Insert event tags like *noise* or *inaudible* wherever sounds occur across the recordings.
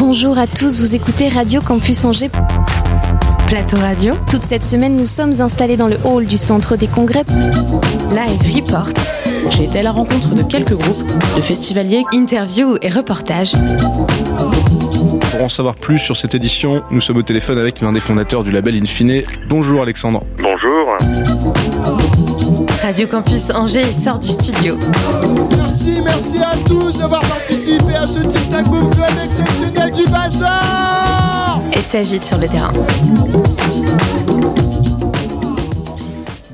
Bonjour à tous, vous écoutez Radio Campus Angers. Plateau Radio. Toute cette semaine, nous sommes installés dans le hall du centre des congrès. Live Report. J'ai été à la rencontre de quelques groupes, de festivaliers, interviews et reportages. Pour en savoir plus sur cette édition, nous sommes au téléphone avec l'un des fondateurs du label Infine. Bonjour Alexandre. Bonjour. Radio Campus Angers sort du studio. Merci, merci à tous d'avoir participé à ce Tic Boom Club exceptionnel du bazar Et s'agite sur le terrain.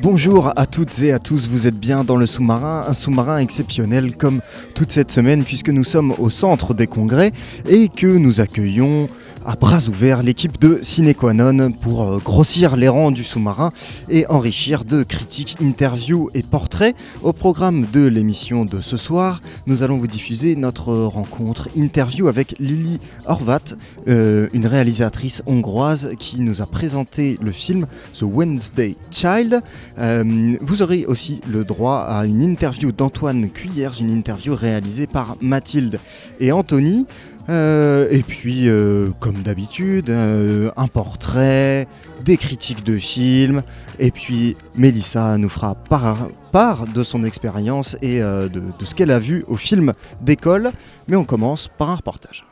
Bonjour à toutes et à tous, vous êtes bien dans le sous-marin, un sous-marin exceptionnel comme toute cette semaine puisque nous sommes au centre des congrès et que nous accueillons à bras ouverts l'équipe de Cinequanon pour euh, grossir les rangs du sous-marin et enrichir de critiques, interviews et portraits. Au programme de l'émission de ce soir, nous allons vous diffuser notre rencontre interview avec Lily Horvat, euh, une réalisatrice hongroise qui nous a présenté le film The Wednesday Child. Euh, vous aurez aussi le droit à une interview d'Antoine Cuyers, une interview réalisée par Mathilde et Anthony. Euh, et puis, euh, comme d'habitude, euh, un portrait, des critiques de films. Et puis, Mélissa nous fera part, de son expérience et de, de ce qu'elle a vu au film d'école. Mais on commence par un reportage.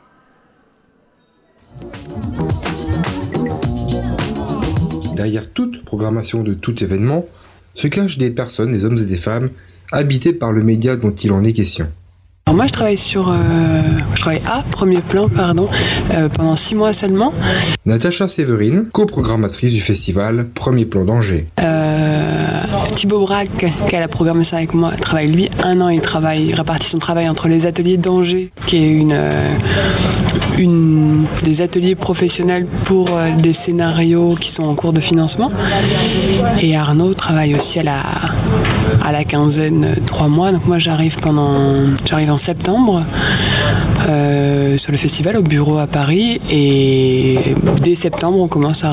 Derrière toute programmation de tout événement se cachent des personnes, des hommes et des femmes, habités par le média dont il en est question. Alors moi je travaille sur, euh, je travaille à premier plan pardon, euh, pendant six mois seulement. Natacha Séverine, coprogrammatrice du festival Premier Plan d'Angers. Euh, Thibaut Braque, qui a la programmation avec moi, travaille lui un an, il travaille, il répartit son travail entre les ateliers d'Angers, qui est une, une des ateliers professionnels pour des scénarios qui sont en cours de financement. Et Arnaud travaille aussi à la à la quinzaine trois mois. Donc moi j'arrive pendant j'arrive en septembre euh, sur le festival au bureau à Paris et dès septembre on commence à,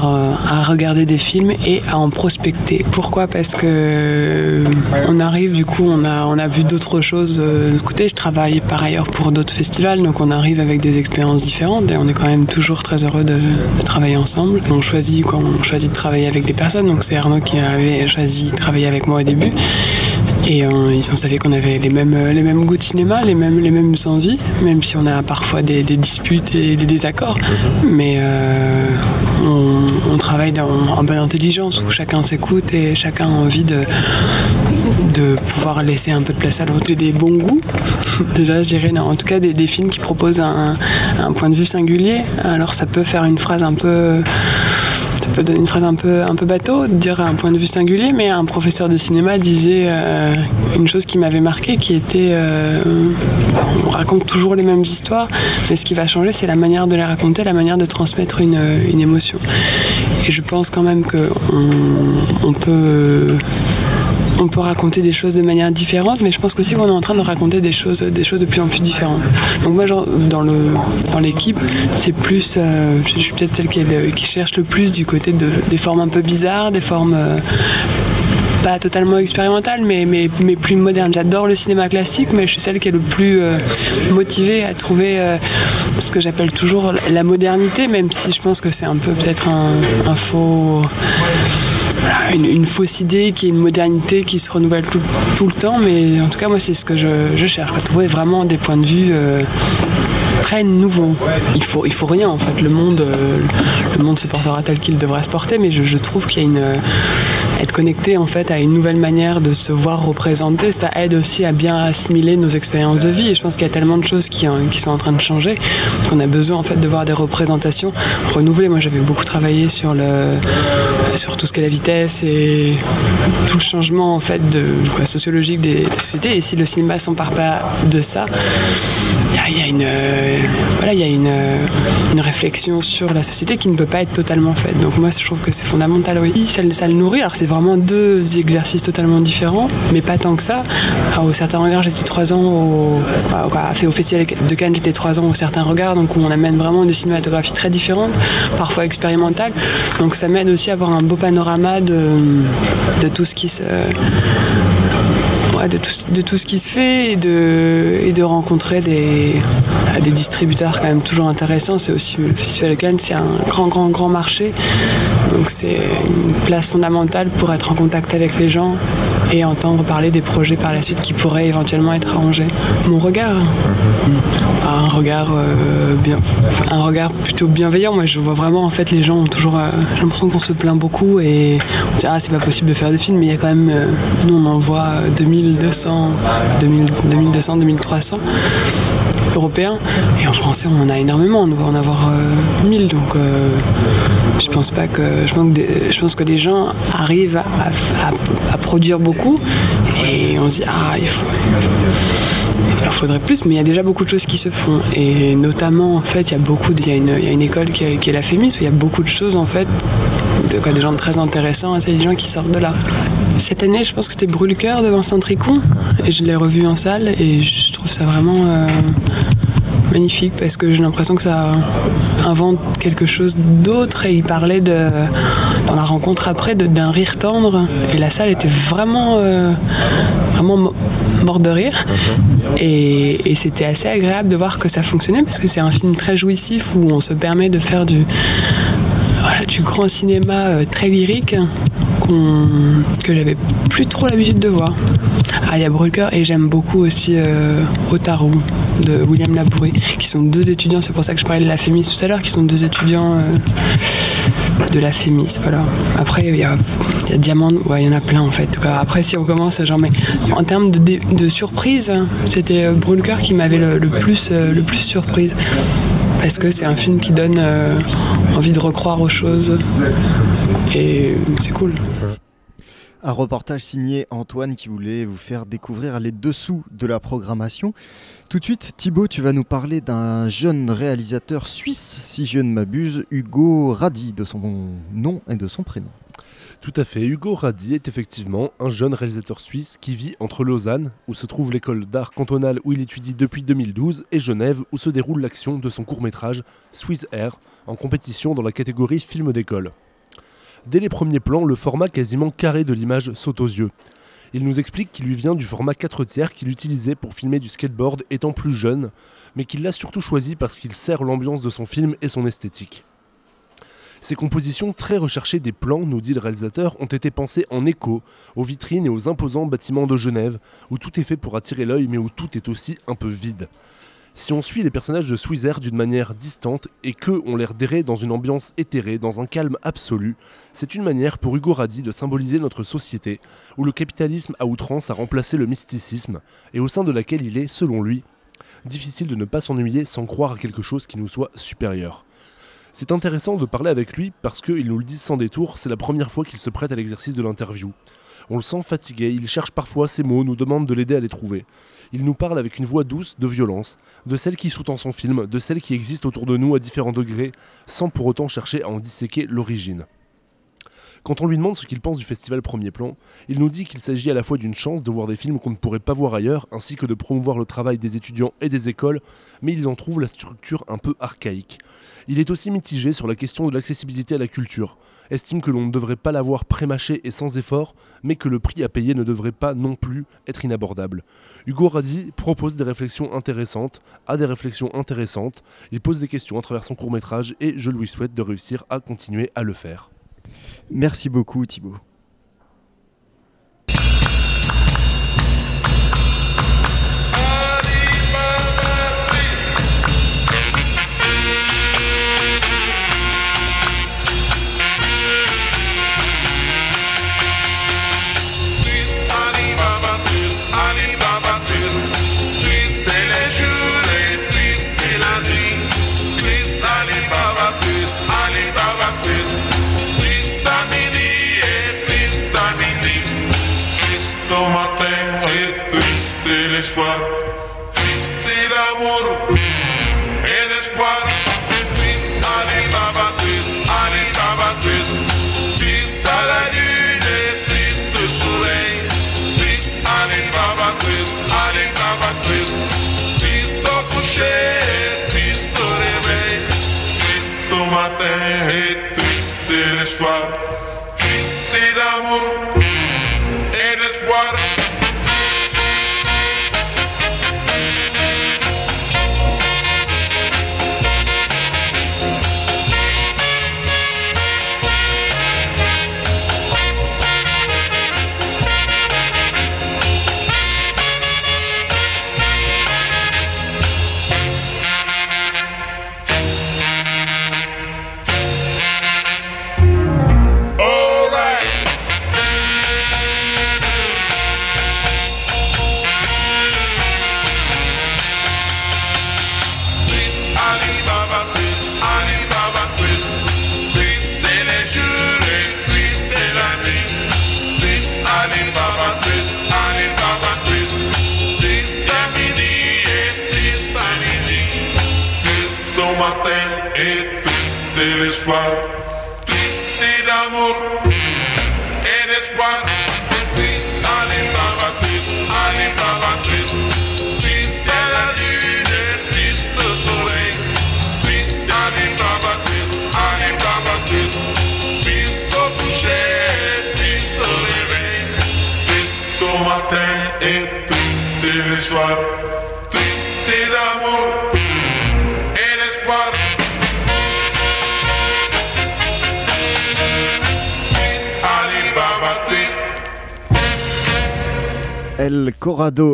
regarder des films et à en prospecter. Pourquoi? Parce que on arrive du coup on a on a vu d'autres choses de ce côté. Je travaille par ailleurs pour d'autres festivals donc on arrive avec des expériences différentes et on est quand même toujours très heureux de, de travailler ensemble. On choisit quand on choisit de travailler avec des personnes donc c'est Arnaud qui avait choisi de travailler avec moi au début. Et euh, on savait qu'on avait les mêmes, les mêmes goûts de cinéma, les mêmes, les mêmes envies, même si on a parfois des, des disputes et des désaccords. Mais euh, on, on, travaille dans, en bonne intelligence, où chacun s'écoute et chacun a envie de, de pouvoir laisser un peu de place à l'autre. Des bons goûts, *laughs* déjà je dirais, non, en tout cas des, des films qui proposent un, un, point de vue singulier. Alors ça peut faire une phrase un peu peut donner une phrase un peu, un peu bateau, dire un point de vue singulier, mais un professeur de cinéma disait euh, une chose qui m'avait marqué, qui était euh, on raconte toujours les mêmes histoires, mais ce qui va changer, c'est la manière de les raconter, la manière de transmettre une, une émotion. Et je pense quand même qu'on on peut on peut raconter des choses de manière différente, mais je pense qu'aussi qu'on est en train de raconter des choses, des choses de plus en plus différentes. Donc moi, dans l'équipe, c'est plus, euh, je suis peut-être celle qui, cherche le plus du côté de, des formes un peu bizarres, des formes euh, pas totalement expérimentales, mais, plus modernes. J'adore le cinéma classique, mais je suis celle qui est le plus euh, motivée à trouver ce que j'appelle toujours la modernité, même si je pense que c'est un peu peut-être un faux une, fausse idée qui est une modernité qui se renouvelle tout, le temps, mais en tout cas, moi, c'est ce que je, je, cherche, à trouver vraiment des points de vue euh, très nouveaux. Il faut, il faut rien, en fait. Le monde, euh, le monde se portera tel qu'il devrait se porter, mais je trouve qu'il y a une. Être connecté en fait à une nouvelle manière de se voir représenter, ça aide aussi à bien assimiler nos expériences de vie. Et je pense qu'il y a tellement de choses qui, qui, sont en train de changer qu'on a besoin en fait de voir des représentations renouvelées. Moi, j'avais beaucoup travaillé sur le sur tout ce qu'est la vitesse et tout le changement en fait sociologique des, des sociétés. Et si le cinéma s'empare pas de ça, il y, a une euh, voilà, euh, une réflexion sur la société qui ne peut pas être totalement faite. Donc moi, je trouve que c'est fondamental. Oui, ça, le nourrit. Alors c'est vraiment deux exercices totalement différents, mais pas tant que ça. Au certain regard, j'étais trois ans au, fait au festival de Cannes, j'étais trois ans au certain regard, donc où on amène vraiment des cinématographies très différentes, parfois expérimentales. Donc ça m'aide aussi à avoir un beau panorama de, de tout ce qui se ouais, de, tout, de tout ce qui se fait et de, et de rencontrer des, des distributeurs quand même toujours intéressants. C'est aussi le Festival de Cannes, c'est un grand, grand, grand marché. Donc c'est une place fondamentale pour être en contact avec les gens et entendre parler des projets par la suite qui pourraient éventuellement être arrangés. Mon regard, un regard euh, bien, enfin, un regard plutôt bienveillant. Moi, je vois vraiment en fait les gens ont toujours, euh, j'ai l'impression qu'on se plaint beaucoup et on dit ah c'est pas possible de faire de films, mais il y a quand même, euh, nous on en voit 2200, 2000, 2200, 2300 européens. Et en français on en a énormément, on doit en avoir euh, 1000 donc euh, je pense pas que je pense que, des- les gens arrivent à produire beaucoup. Et on se dit ah il faut il faudrait plus, mais il y a déjà beaucoup de choses qui se font. Et notamment, en fait, il y a beaucoup, il y a une, école qui est, la Fémis, où il y a beaucoup de choses, en fait, de, des gens très intéressants, c'est des gens qui sortent de là. Cette année, je pense que c'était Brûle-Cœur de Vincent Tricon, et je l'ai revu en salle, et je trouve ça vraiment euh, magnifique, parce que j'ai l'impression que ça invente quelque chose d'autre, et il parlait de, dans la rencontre après d'un rire tendre, et la salle était vraiment, euh, vraiment mo- morte de rire. Et, et c'était assez agréable de voir que ça fonctionnait parce que c'est un film très jouissif où on se permet de faire du, voilà, du grand cinéma euh, très lyrique que j'avais plus trop l'habitude de voir. Ah, il y a Brûle-Cœur et j'aime beaucoup aussi euh, Otaru de William Labourie, qui sont deux étudiants, c'est pour ça que je parlais de la Fémis tout à l'heure, qui sont deux étudiants euh, de la Fémis. Voilà. Après, il y a, y a Diamant, ouais, il y en a plein en fait. Après, si on commence, genre, mais en termes de, de surprise, c'était euh, Brûle-Cœur qui m'avait le, plus, euh, le plus surprise. Parce que c'est un film qui donne envie de recroire aux choses. Et c'est cool. Un reportage signé Antoine qui voulait vous faire découvrir les dessous de la programmation. Tout de suite, Thibaut, tu vas nous parler d'un jeune réalisateur suisse, si je ne m'abuse, Hugo Radi, de son nom et de son prénom. Tout à fait, Hugo Radi est effectivement un jeune réalisateur suisse qui vit entre Lausanne, où se trouve l'école d'art cantonale où il étudie depuis 2012, et Genève, où se déroule l'action de son court-métrage Swiss Air, en compétition dans la catégorie film d'école. Dès les premiers plans, le format quasiment carré de l'image saute aux yeux. Il nous explique qu'il lui vient du format 4 tiers qu'il utilisait pour filmer du skateboard étant plus jeune, mais qu'il l'a surtout choisi parce qu'il sert l'ambiance de son film et son esthétique. Ces compositions très recherchées des plans, nous dit le réalisateur, ont été pensées en écho aux vitrines et aux imposants bâtiments de Genève, où tout est fait pour attirer l'œil mais où tout est aussi un peu vide. Si on suit les personnages de Swizer d'une manière distante et qu'eux ont l'air d'errer dans une ambiance éthérée, dans un calme absolu, c'est une manière pour Hugo Radi de symboliser notre société, où le capitalisme à outrance a remplacé le mysticisme, et au sein de laquelle il est, selon lui, difficile de ne pas s'ennuyer sans croire à quelque chose qui nous soit supérieur. C'est intéressant de parler avec lui parce qu'il nous le dit sans détour, c'est la première fois qu'il se prête à l'exercice de l'interview. On le sent fatigué, il cherche parfois ses mots, nous demande de l'aider à les trouver. Il nous parle avec une voix douce de violence, de celle qui sous-tend son film, de celle qui existe autour de nous à différents degrés, sans pour autant chercher à en disséquer l'origine. Quand on lui demande ce qu'il pense du festival Premier Plan, il nous dit qu'il s'agit à la fois d'une chance de voir des films qu'on ne pourrait pas voir ailleurs, ainsi que de promouvoir le travail des étudiants et des écoles, mais il en trouve la structure un peu archaïque. Il est aussi mitigé sur la question de l'accessibilité à la culture, estime que l'on ne devrait pas l'avoir prémâché et sans effort, mais que le prix à payer ne devrait pas non plus être inabordable. Hugo Radi propose des réflexions intéressantes, a des réflexions intéressantes, il pose des questions à travers son court métrage et je lui souhaite de réussir à continuer à le faire. Merci beaucoup Thibaut. Matin et triste le soir. Triste d'amour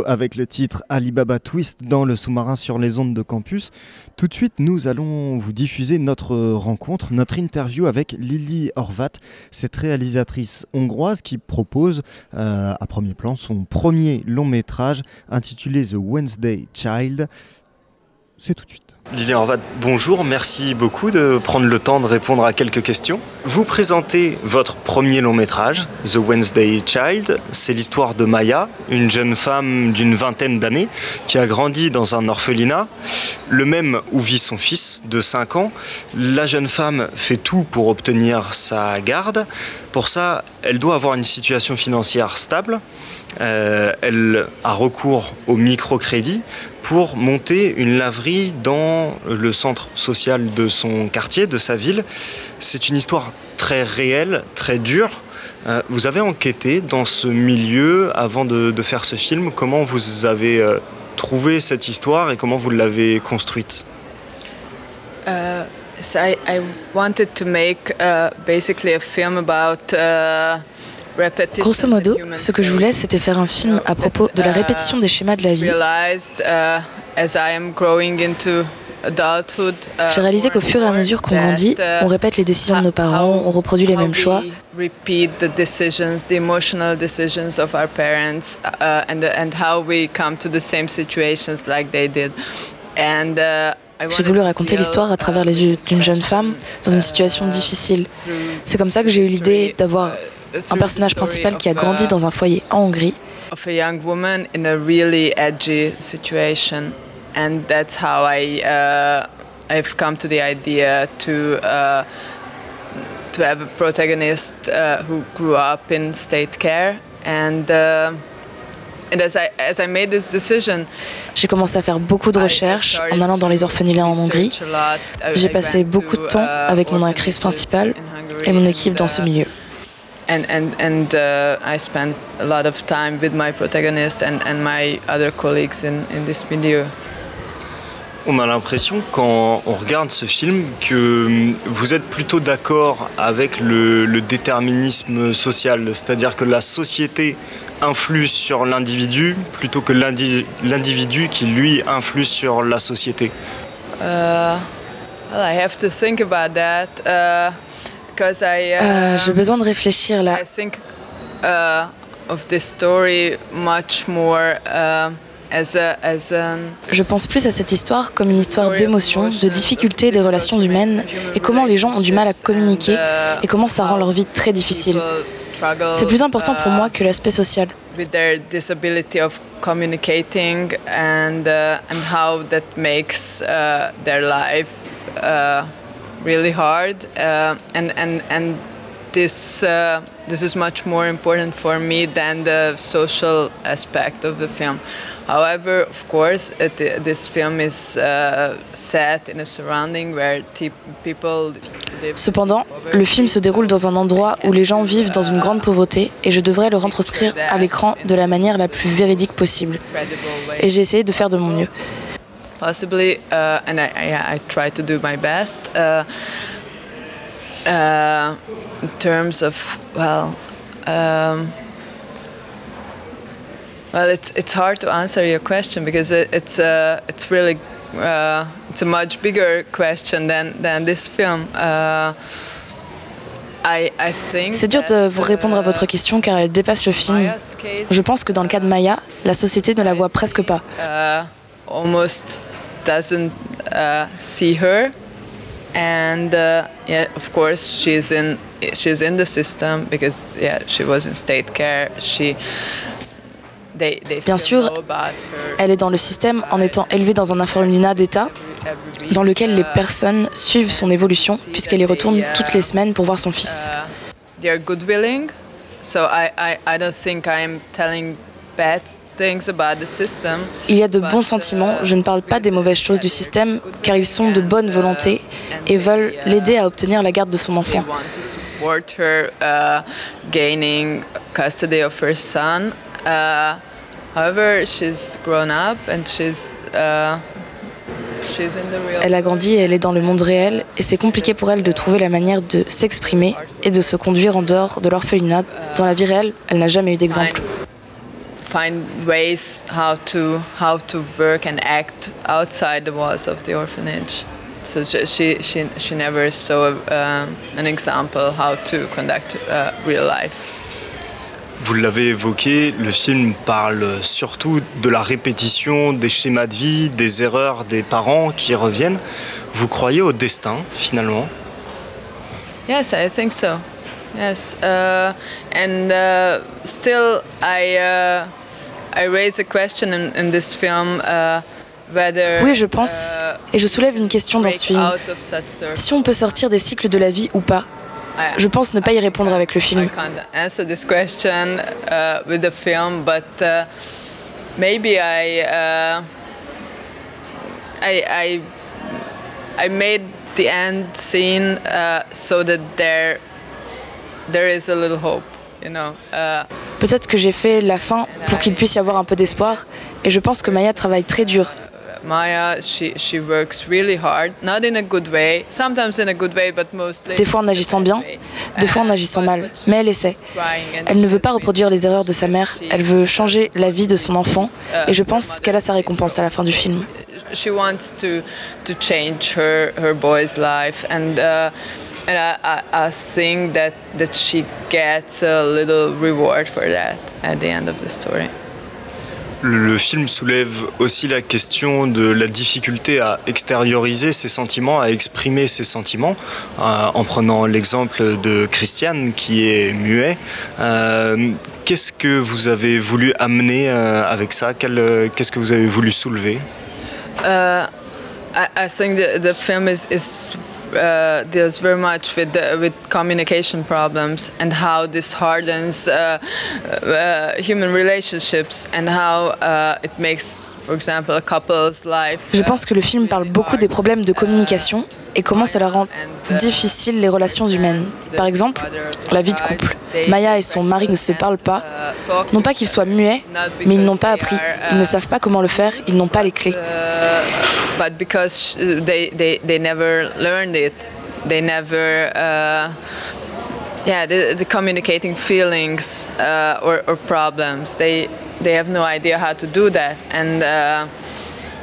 Avec le titre Alibaba Twist dans le sous-marin sur les ondes de campus. Tout de suite, nous allons vous diffuser notre rencontre, notre interview avec Lily Horvat, cette réalisatrice hongroise qui propose euh, à premier plan son premier long métrage intitulé The Wednesday Child. C'est tout de suite. Lily Horvat, bonjour, merci beaucoup de prendre le temps de répondre à quelques questions. Vous présentez votre premier long métrage, The Wednesday Child. C'est l'histoire de Maya, une jeune femme d'une vingtaine d'années qui a grandi dans un orphelinat, le même où vit son fils de 5 ans. La jeune femme fait tout pour obtenir sa garde. Pour ça, elle doit avoir une situation financière stable. Euh, elle a recours au microcrédit pour monter une laverie dans le centre social de son quartier, de sa ville. C'est une histoire très réelle, très dure. Euh, vous avez enquêté dans ce milieu avant de, faire ce film. Comment vous avez euh, trouvé cette histoire et comment vous l'avez construite? Uh, so I, I uh, film about uh. Grosso modo, ce que je voulais, c'était faire un film à propos de la répétition des schémas de la vie. Uh, uh, J'ai réalisé qu'au fur et à mesure qu'on grandit, uh, on répète les décisions de nos parents, on reproduit les mêmes choix. uh, uh, J'ai voulu raconter l'histoire à travers les yeux d'une jeune femme dans une situation difficile. C'est comme ça que j'ai eu l'idée d'avoir un personnage principal qui a grandi dans un foyer en Hongrie. of a young woman in a really edgy situation, and that's how I uh, I've come to the idea to uh, to have a protagonist uh, who grew up in state care, and uh, and as I as I made this decision, J'ai commencé à faire beaucoup de recherches en allant dans les orphelinats en Hongrie. J'ai passé beaucoup de temps uh, avec mon actrice principale et mon équipe dans ce uh, milieu. And and and uh, I spent a lot of time with my protagonist and, and my other colleagues in, in this milieu. On a l'impression quand on regarde ce film que hum, vous êtes plutôt d'accord avec le, le déterminisme social, c'est-à-dire que la société influe sur l'individu plutôt que l'indi- l'individu qui lui influe sur la société? Uh, well, I have to think about that. Uh, Euh, J'ai besoin de réfléchir là. I think uh, of this story much more uh, as a as an. Je pense plus à cette histoire comme une histoire d'émotions, de difficultés des relations humaines et comment les gens ont du mal à communiquer et comment ça rend leur vie très difficile. C'est plus important pour moi que l'aspect social. Really hard uh, and and and this uh, this is much more important for me than the social aspect of the film. However, of course, it, this film is uh, set in a surrounding where people live Cependant, le film se déroule dans un endroit où les gens vivent dans une grande pauvreté et je devrais le retranscrire à l'écran de la manière la plus véridique possible. Et j'ai essayé de faire de mon mieux. Possibly, uh, and I, I, I try to do my best. Uh, uh, in terms of well, um, well, it's it's hard to answer your question because it, it's uh, it's really uh, it's a much bigger question than than this film. Uh, I, I think C'est dur de vous répondre à votre question car elle dépasse le film. Je pense que dans le cas de Maya, la société ne la voit presque pas. Uh, almost doesn't uh, see her. And uh, yeah of course she's in she's in the system because yeah she was in state care. She they, they Bien sûr, Elle est dans le système en étant élevée dans un orphelinat d'État dans lequel les personnes suivent son évolution puisqu'elle y retourne toutes les semaines pour voir son fils. They are good willing, so I, I, I don't think I'm telling bad Il y a de bons sentiments, je ne parle pas des mauvaises choses du système car ils sont de bonne volonté et veulent l'aider à obtenir la garde de son enfant. want to support her uh, gaining custody of her son. Uh, however, she's grown up and she's uh, she's in the real. Elle a grandi et elle est dans le monde réel et c'est compliqué pour elle de trouver la manière de s'exprimer et de se conduire en dehors de l'orphelinat. Dans la vie réelle, elle n'a jamais eu d'exemple. Find ways how to how to work and act outside the walls of the orphanage. So she she she, never saw um, an example how to conduct uh, real life. Vous l'avez évoqué, le film parle surtout de la répétition des schémas de vie, des erreurs des parents qui reviennent. Vous croyez au destin finalement? Yes, I think so. Yes, uh, and uh, still, I uh, I raise a question in, in this film uh, whether. Oui, je pense, et je soulève une question dans ce film. Si on peut sortir des cycles de la vie ou pas, je pense ne pas y répondre avec le film. I can't answer this question with the film, but maybe I, I, I, I made the end scene uh, so that there, there is a little hope, you know. Uh, Peut-être que j'ai fait la fin pour qu'il puisse y avoir un peu d'espoir, et je pense que Maya travaille très dur. Maya, she, she works really hard, not in a good way, sometimes in a good way, but mostly. Des fois en agissant bien, des fois en agissant mal, mais elle essaie. Elle ne veut pas reproduire les erreurs de sa mère, elle veut changer la vie de son enfant, et je pense qu'elle a sa récompense à la fin du film. she wants to to change her her boy's life and uh, and I, I, I think that that she gets a little reward for that at the end of the story. Le film soulève aussi la question de la difficulté à extérioriser ses sentiments, à exprimer ses sentiments, euh, en prenant l'exemple de Christiane qui est muet. Euh, Qu'est-ce que vous avez voulu amener euh, avec ça? Euh, Qu'est-ce que vous avez voulu soulever? Uh, I, I think the, the film is, is uh, deals very much with the, with communication problems and how this hardens uh, uh, human relationships and how uh, it makes, for example, a couple's life. Je pense que le film parle beaucoup des problèmes de communication et comment ça leur rend difficile les relations humaines. Par exemple, la vie de couple. Maya et son mari ne se parlent pas. Non pas qu'ils soient muets, mais ils n'ont pas appris. Ils ne savent pas comment le faire, ils n'ont pas les clés. Uh, yeah, the, the communicating feelings uh, or, or problems, they, they have no idea how to do that. And, uh,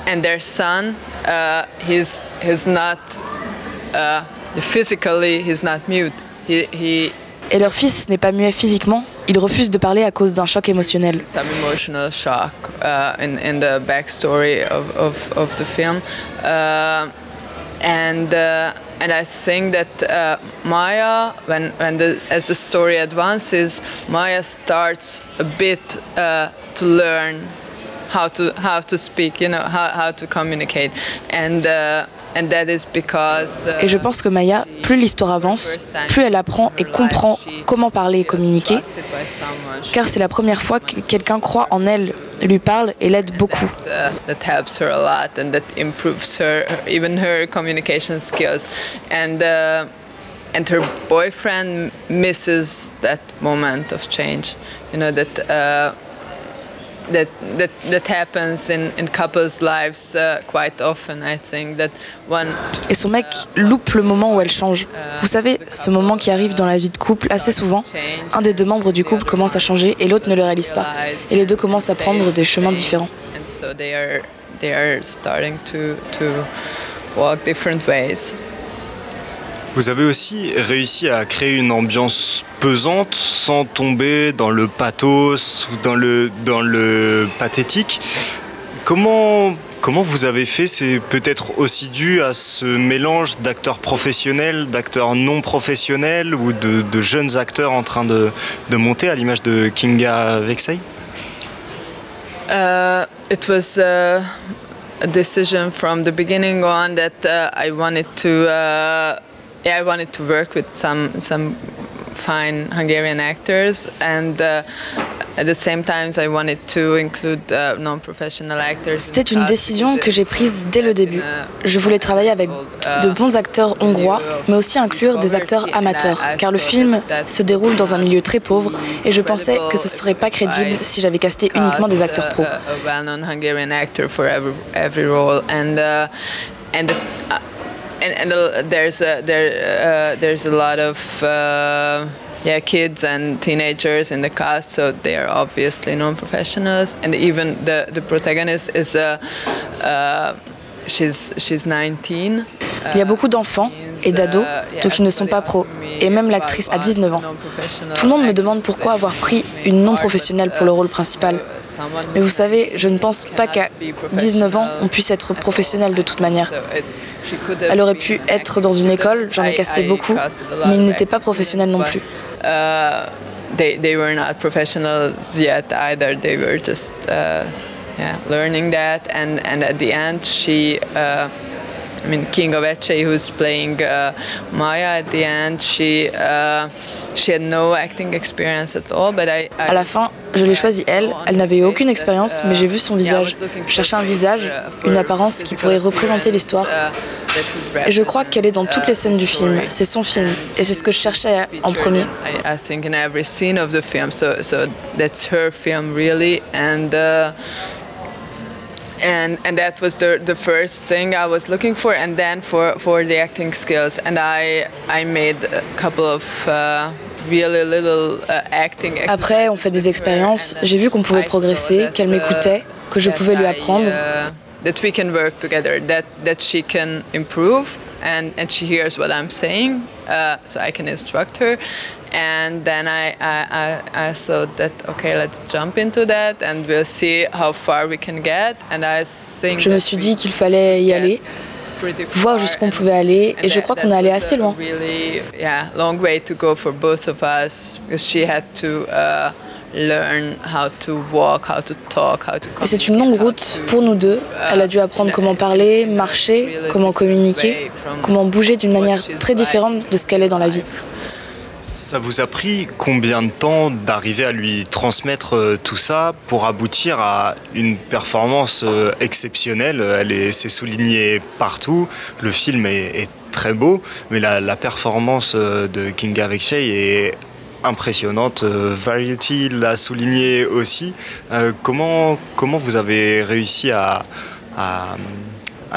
and their son, uh, he's, he's not, uh, physically, he's not mute. He, he, Et leur fils n'est pas muet physiquement, il refuse de parler à cause d'un choc émotionnel. some emotional shock uh, in, in the backstory of, of, of the film. Uh, and, uh, and I think that uh, Maya, when, when the, as the story advances, Maya starts a bit uh, to learn how to, how to speak, you know, how, how to communicate. And, uh, Et je pense que Maya, plus l'histoire avance, plus elle apprend et comprend comment parler et communiquer, car c'est la première fois que quelqu'un croit en elle, lui parle et l'aide beaucoup. uh, uh, and her boyfriend misses that moment of change. You know that uh, that that that happens in in couples lives uh, quite often i think that one Et son mec loupe le moment où elle change. Vous savez, ce moment qui arrive dans la vie de couple assez souvent, un des deux membres du couple commence à changer et l'autre ne le réalise pas. Et les deux commencent à prendre des chemins différents. and so they are they are starting to to walk different ways Vous avez aussi réussi à créer une ambiance pesante sans tomber dans le pathos ou dans le, dans le pathétique. Comment, comment vous avez fait? C'est peut-être aussi dû à ce mélange d'acteurs professionnels, d'acteurs non professionnels ou de, jeunes acteurs en train de, de monter à l'image de Kinga Vexay Uh, it was a decision from the beginning on that uh, I wanted to uh, yeah I wanted to work with some some fine Hungarian actors and uh, at the same time I wanted to include uh, non-professional actors. C'était une décision que j'ai prise dès le début. Je voulais travailler avec de bons acteurs hongrois, mais aussi inclure des acteurs amateurs, car le film se déroule dans un milieu très pauvre et je pensais que ce serait pas crédible si j'avais casté uniquement des acteurs pros. And uh, and uh, uh, there's a, there uh, there's a lot of uh, yeah kids and teenagers in the cast so they are obviously non-professionals. And even the the protagonist is a uh, she's she's 19 Il y a beaucoup d'enfants et d'ados, donc ils ne sont pas pros. Et même l'actrice a 19 ans. Tout le monde me demande pourquoi avoir pris une non-professionnelle pour le rôle principal. Mais vous savez, je ne pense pas qu'à 19 ans, on puisse être professionnel de toute manière. Elle aurait pu être dans une école, j'en ai casté beaucoup, mais ils n'étaient pas professionnels non plus. uh, they they were not professionals yet either. They were just uh, yeah learning that, and and at the end she. Uh, I mean, King of Etche, who's playing uh, Maya at the end, she uh, she had no acting experience at all. But I, I À la fin, je l'ai choisie elle. Elle n'avait aucune expérience, mais j'ai vu son visage. Je cherchais un visage, une apparence qui pourrait représenter l'histoire. Et je crois qu'elle est dans toutes les scènes du film. C'est son film, et c'est ce que je cherchais en premier. I, I think in every scene of the film. So so that's her film really, and. Uh, and and that was the the first thing I was looking for, and then for for the acting skills, and I I made a couple of uh, really little uh, acting. Après, on fait des expériences. J'ai vu qu'on pouvait progresser, qu'elle m'écoutait, que je pouvais lui apprendre. uh, that we can work together, that that she can improve, and and she hears what I'm saying, uh, so I can instruct her. And then I, I, I, I thought that okay, let's jump into that, and we'll see how far we can get. And I think Je me suis dit qu'il fallait y aller, voir jusqu'où on pouvait aller, et je crois qu'on est allé assez loin. really yeah long way to go for both of us because she had to uh, learn how to walk how to talk how to Et c'est une longue route pour nous deux. Elle a dû apprendre comment parler, marcher, comment communiquer, comment bouger d'une manière très différente de ce qu'elle est dans la vie. Ça vous a pris combien de temps d'arriver à lui transmettre euh, tout ça pour aboutir à une performance euh, exceptionnelle? Elle est, c'est souligné partout. Le film est, est très beau, mais la, la performance euh, de Kinga Vekshey est impressionnante. Euh, Variety l'a souligné aussi. Euh, comment, comment vous avez réussi à,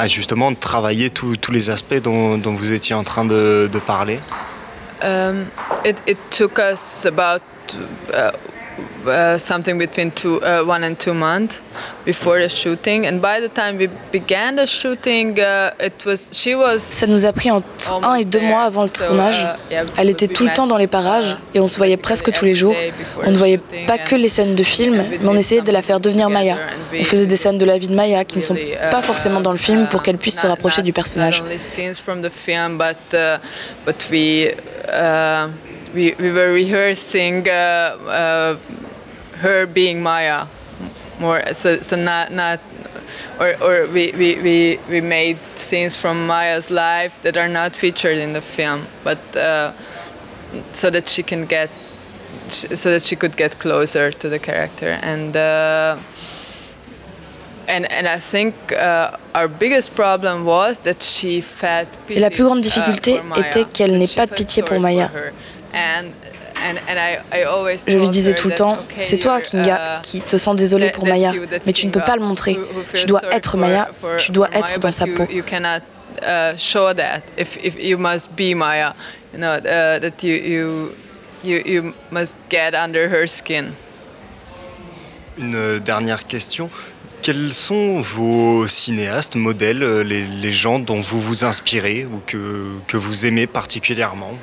justement travailler tous les aspects dont, vous étiez en train de, parler? Um, uh, uh, something between two, uh, one and two months before the shooting, and by the time we began the shooting, uh, it was she was. Ça nous a pris entre un et deux mois avant le tournage. Elle était tout le temps dans les parages et on se voyait presque tous les jours. On ne voyait pas que les scènes de film, mais on essayait de la faire devenir Maya. On faisait des scènes de la vie de Maya qui ne sont pas forcément dans le film pour qu'elle puisse se rapprocher du personnage. Not only scenes from the film, but but we we we were rehearsing uh, uh, her being Maya more. So so not not. Or, or we, we, we, we made scenes from Maya's life that are not featured in the film, but uh, so that she can get, so that she could get closer to the character. And uh, and and I think uh, our biggest problem was that she felt Et la plus grande uh, difficulté était qu'elle n'ait pas de pitié pour Maya. Je lui told disais tout le temps, c'est toi, Kinga, uh, qui te sens désolée pour Maya, mais tu ne peux Kinga pas le montrer. Tu feels dois sorry être for- Maya, tu dois être dans but sa you- peau. You cannot uh, show that if, if you must be Maya, you know uh, that you you you you must get under her skin. Une euh, dernière question. Quels sont vos cinéastes, modèles, euh, les, les gens dont vous vous inspirez ou que, que vous aimez particulièrement?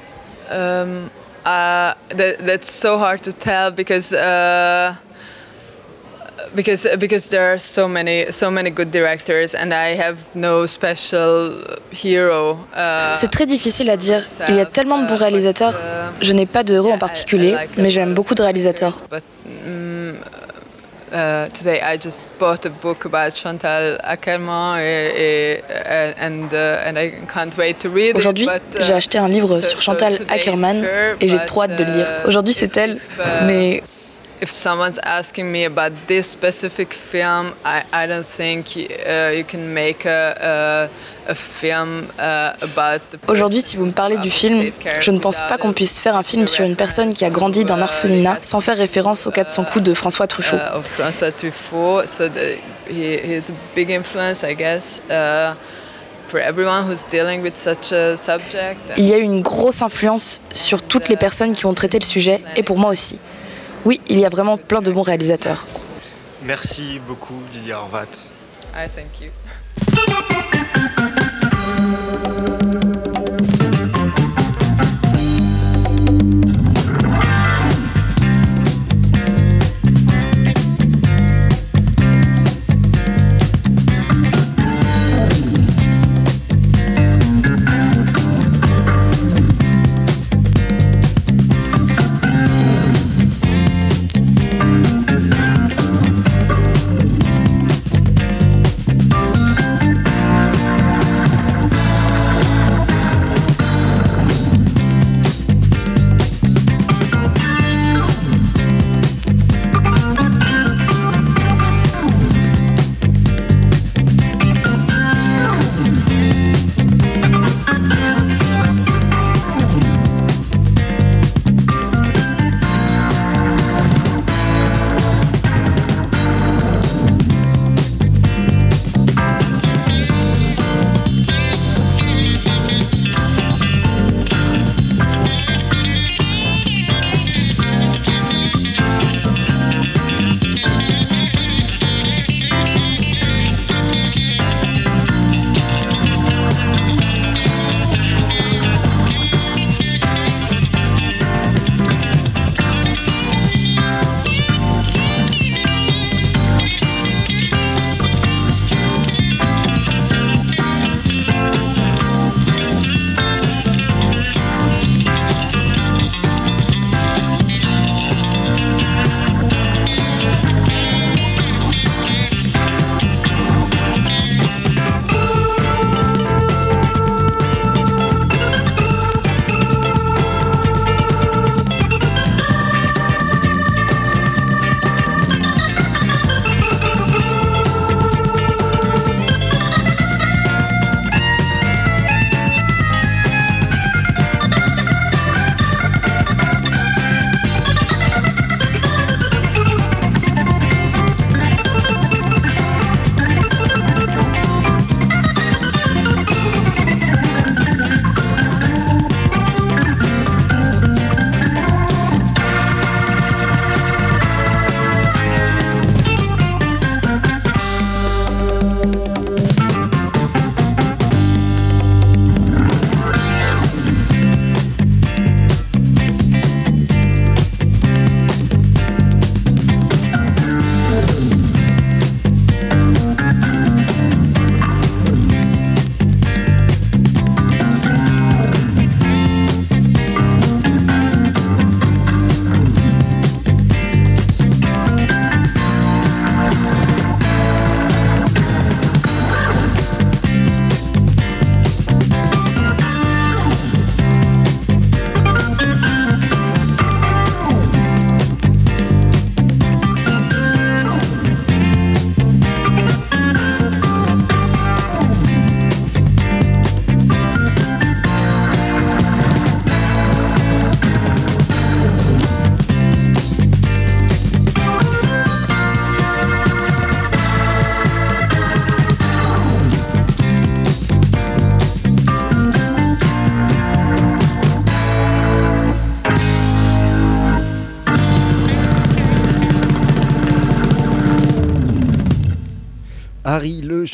Um, uh, that, that's so hard to tell because uh, because because there are so many so many good directors and I have no special hero. Uh, C'est très difficile à dire. Il y a tellement de bons réalisateurs. Je n'ai pas de héros en particulier, mais j'aime beaucoup de réalisateurs. but uh, today I just bought a book about Chantal Ackermann et, et, and, uh, and I can't wait to read Aujourd'hui, uh, j'ai acheté un livre sur Chantal her, et j'ai trop hâte de le lire. Aujourd'hui, c'est elle, mais if someone's asking me about this specific film, I, I don't think uh, you can make a, a, a film uh, about Aujourd'hui, si vous me parlez du film, je ne pense pas qu'on puisse faire un film sur une personne qui a grandi d'un orphelinat sans faire référence aux 400 coups de François Truffaut. uh, François Truffaut. So the, he, he's a big influence, I guess, uh, for everyone who's dealing with such a subject. Il y a eu une grosse influence sur toutes les personnes qui ont traité le sujet, et pour moi aussi. Oui, il y a vraiment plein de bons réalisateurs. Merci beaucoup, Lilia Horvat. I thank you. *laughs*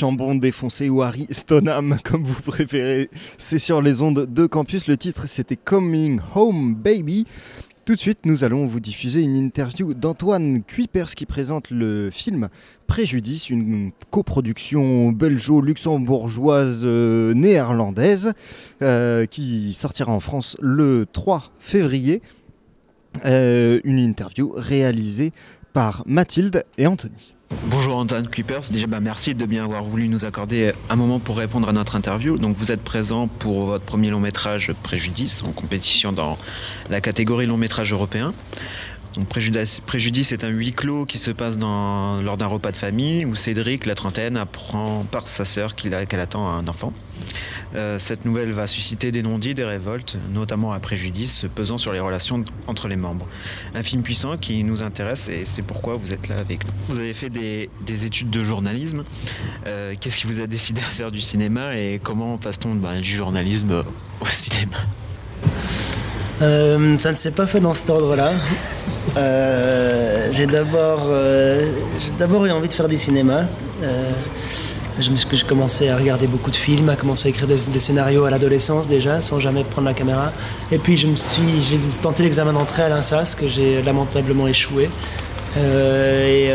chambon défoncé ou Harry Stoneham *laughs* comme vous préférez. C'est sur les ondes de campus. Le titre c'était Coming Home Baby. Tout de suite, nous allons vous diffuser une interview d'Antoine Kuipers qui présente le film Préjudice, une coproduction belgeo-luxembourgeoise euh, néerlandaise euh, qui sortira en France le 3 février. Euh, une interview réalisée par Mathilde et Anthony. Bonjour Antoine Clippers, déjà bah, merci de bien avoir voulu nous accorder un moment pour répondre à notre interview. Donc vous êtes présent pour votre premier long métrage Préjudice en compétition dans la catégorie long métrage européen. Donc Préjudice, est un huis clos qui se passe lors d'un repas de famille où Cédric, la trentaine, apprend par sa sœur qu'elle attend un enfant. Euh, cette nouvelle va susciter des non-dits, des révoltes, notamment à Préjudice, pesant sur les relations entre les membres. Un film puissant qui nous intéresse et c'est pourquoi vous êtes là avec nous. Vous avez fait des, des études de journalisme. Euh, Qu'est-ce qui vous a décidé à faire du cinéma et comment passe-t-on bah, du journalisme au cinéma? Euh, ça ne s'est pas fait dans cet ordre-là. Euh, j'ai d'abord, euh, j'ai d'abord eu envie de faire du cinéma. Je me suis, j'ai commencé à regarder beaucoup de films, à commencer à écrire des, scénarios à l'adolescence déjà, sans jamais prendre la caméra. Et puis je me suis, j'ai tenté l'examen d'entrée à l'INSAS que j'ai lamentablement échoué. Et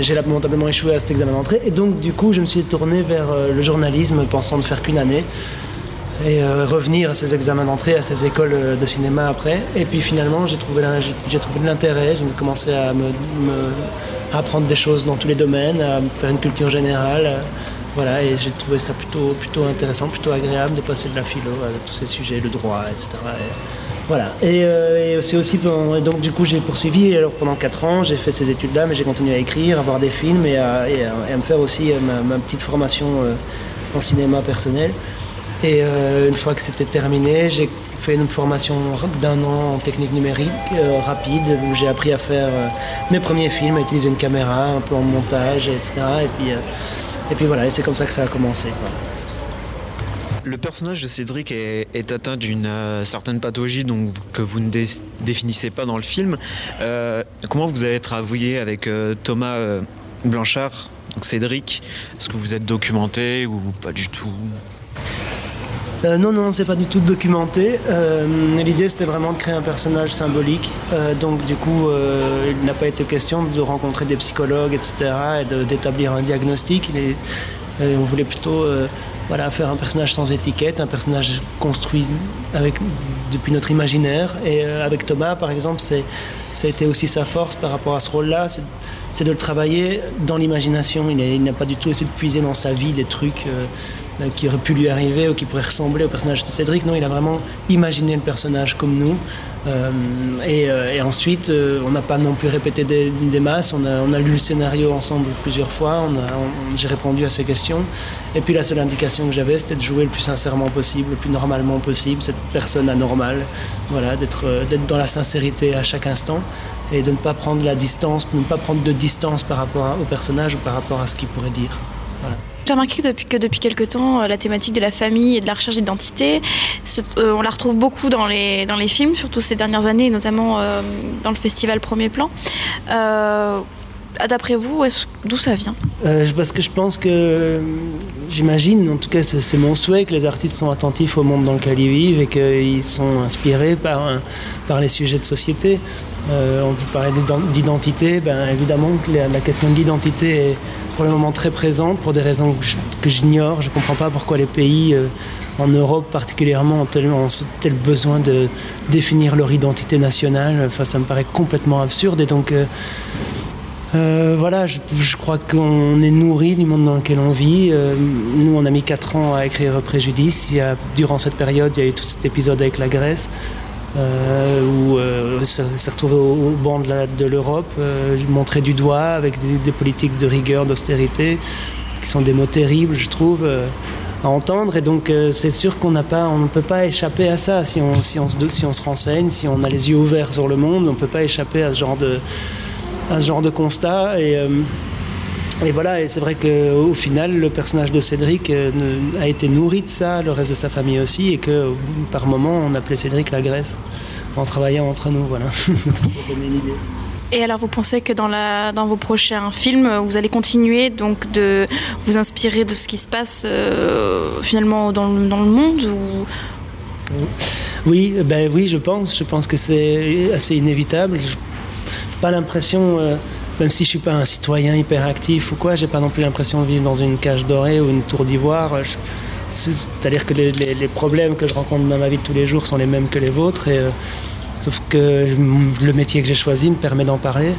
j'ai lamentablement échoué à cet examen d'entrée. Et donc du coup, je me suis tourné vers le journalisme, pensant ne faire qu'une année et euh, revenir à ces examens d'entrée, à ces écoles euh, de cinéma après. Et puis finalement, j'ai trouvé, j'ai, trouvé de l'intérêt, j'ai commencé à apprendre des choses dans tous les domaines, à me faire une culture générale. euh, voilà, et j'ai trouvé ça plutôt, plutôt intéressant, plutôt agréable de passer de la philo à tous ces sujets, le droit, etc. Et voilà. Et, c'est aussi donc du coup j'ai poursuivi. Alors pendant 4 ans, j'ai fait ces études-là, mais j'ai continué à écrire, à voir des films et à, me faire aussi ma, petite formation en cinéma personnel. Et euh, une fois que c'était terminé, j'ai fait une formation d'un an en technique numérique euh, rapide où j'ai appris à faire euh, mes premiers films, à utiliser une caméra, un peu en montage, etc. Et puis, et puis voilà, et c'est comme ça que ça a commencé. Le personnage de Cédric est, atteint d'une certaine pathologie donc, que vous ne dé- définissez pas dans le film. Comment vous avez travaillé avec Thomas Blanchard, donc Cédric? Est-ce que vous êtes documenté ou pas du tout? Euh, non, non, c'est pas du tout documenté. Euh, L'idée, c'était vraiment de créer un personnage symbolique. Euh, donc, du coup, euh, il n'a pas été question de rencontrer des psychologues, etc., et d'établir un diagnostic. On voulait plutôt faire un personnage sans étiquette, un personnage construit depuis notre imaginaire. Et avec Thomas, par exemple, ça a été aussi sa force par rapport à ce rôle-là, c'est, de le travailler dans l'imagination. Il, n'a pas du tout essayé de puiser dans sa vie des trucs qui auraient pu lui arriver ou qui pourraient ressembler au personnage de Cédric. Non, il a vraiment imaginé le personnage comme nous. Euh, et, euh, et ensuite, euh, on n'a pas non plus répété des, masses. On a, lu le scénario ensemble plusieurs fois. J'ai répondu à ses questions. Et puis la seule indication que j'avais, c'était de jouer le plus sincèrement possible, le plus normalement possible, cette personne anormale. Voilà, d'être euh, dans la sincérité à chaque instant et de ne pas prendre la distance, de ne pas prendre de distance par rapport au personnage ou par rapport à ce qu'il pourrait dire. Voilà. J'ai remarqué que depuis, que depuis quelque temps, euh, la thématique de la famille et de la recherche d'identité, euh, on la retrouve beaucoup dans les, dans les films, surtout ces dernières années, notamment euh, dans le festival Premier Plan. D'après vous, d'où ça vient? Parce que je pense que, j'imagine, en tout cas c'est mon souhait, que les artistes sont attentifs au monde dans lequel ils vivent et qu'ils sont inspirés par, par les sujets de société. Euh, on vous parlait d'ident- d'identité, ben, évidemment la, question de l'identité est pour le moment très présente pour des raisons que j'ignore. Je ne comprends pas pourquoi les pays, euh, en Europe particulièrement, ont tel, besoin de définir leur identité nationale. Enfin, ça me paraît complètement absurde et donc... euh, voilà, je, crois qu'on est nourri du monde dans lequel on vit. Nous, on a mis 4 ans à écrire Préjudice. Durant cette période, il y a eu tout cet épisode avec la Grèce, où euh, ça s'est retrouvé au, au banc de l'Europe, euh, montré du doigt avec des, politiques de rigueur, d'austérité, qui sont des mots terribles, je trouve. euh, à entendre et donc euh, c'est sûr qu'on ne peut pas échapper à ça si on, se, si on se renseigne si on a les yeux ouverts sur le monde on ne peut pas échapper à ce genre de, à genre de constat. Euh, et voilà, et c'est vrai qu'au final, le personnage de Cédric euh, a été nourri de ça, le reste de sa famille aussi, et que par moment, on appelait Cédric la Grèce, en travaillant entre nous. Voilà. *laughs* Donc, ça peut donner une idée. Et alors, vous pensez que dans, la, dans vos prochains films, vous allez continuer donc de vous inspirer de ce qui se passe euh, finalement dans le, dans le monde ou... Oui, ben oui, je pense. Je pense que c'est assez inévitable. Je- J'ai pas l'impression, euh, même si je suis pas un citoyen hyper actif ou quoi, j'ai pas non plus l'impression de vivre dans une cage dorée ou une tour d'ivoire. C'est-à-dire que les, problèmes que je rencontre dans ma vie tous les jours sont les mêmes que les vôtres. Euh, sauf que le métier que j'ai choisi me permet d'en parler.